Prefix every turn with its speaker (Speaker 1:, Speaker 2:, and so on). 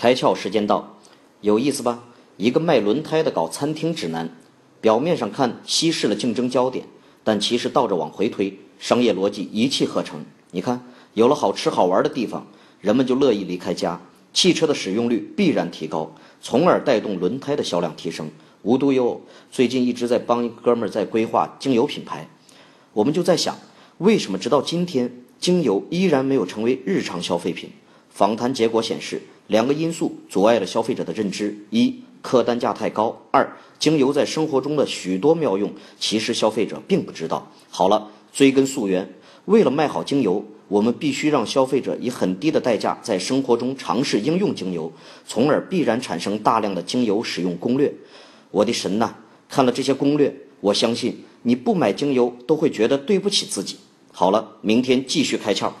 Speaker 1: 开窍时间到，有意思吧？一个卖轮胎的搞餐厅指南，表面上看稀释了竞争焦点，但其实倒着往回推，商业逻辑一气呵成。你看，有了好吃好玩的地方，人们就乐意离开家，汽车的使用率必然提高，从而带动轮胎的销量提升。无独有偶，最近一直在帮一哥们儿在规划精油品牌，我们就在想，为什么直到今天，精油依然没有成为日常消费品？访谈结果显示，两个因素阻碍了消费者的认知：一、客单价太高；二、精油在生活中的许多妙用，其实消费者并不知道。好了，追根溯源，为了卖好精油，我们必须让消费者以很低的代价在生活中尝试应用精油，从而必然产生大量的精油使用攻略。我的神呐！看了这些攻略，我相信你不买精油都会觉得对不起自己。好了，明天继续开窍。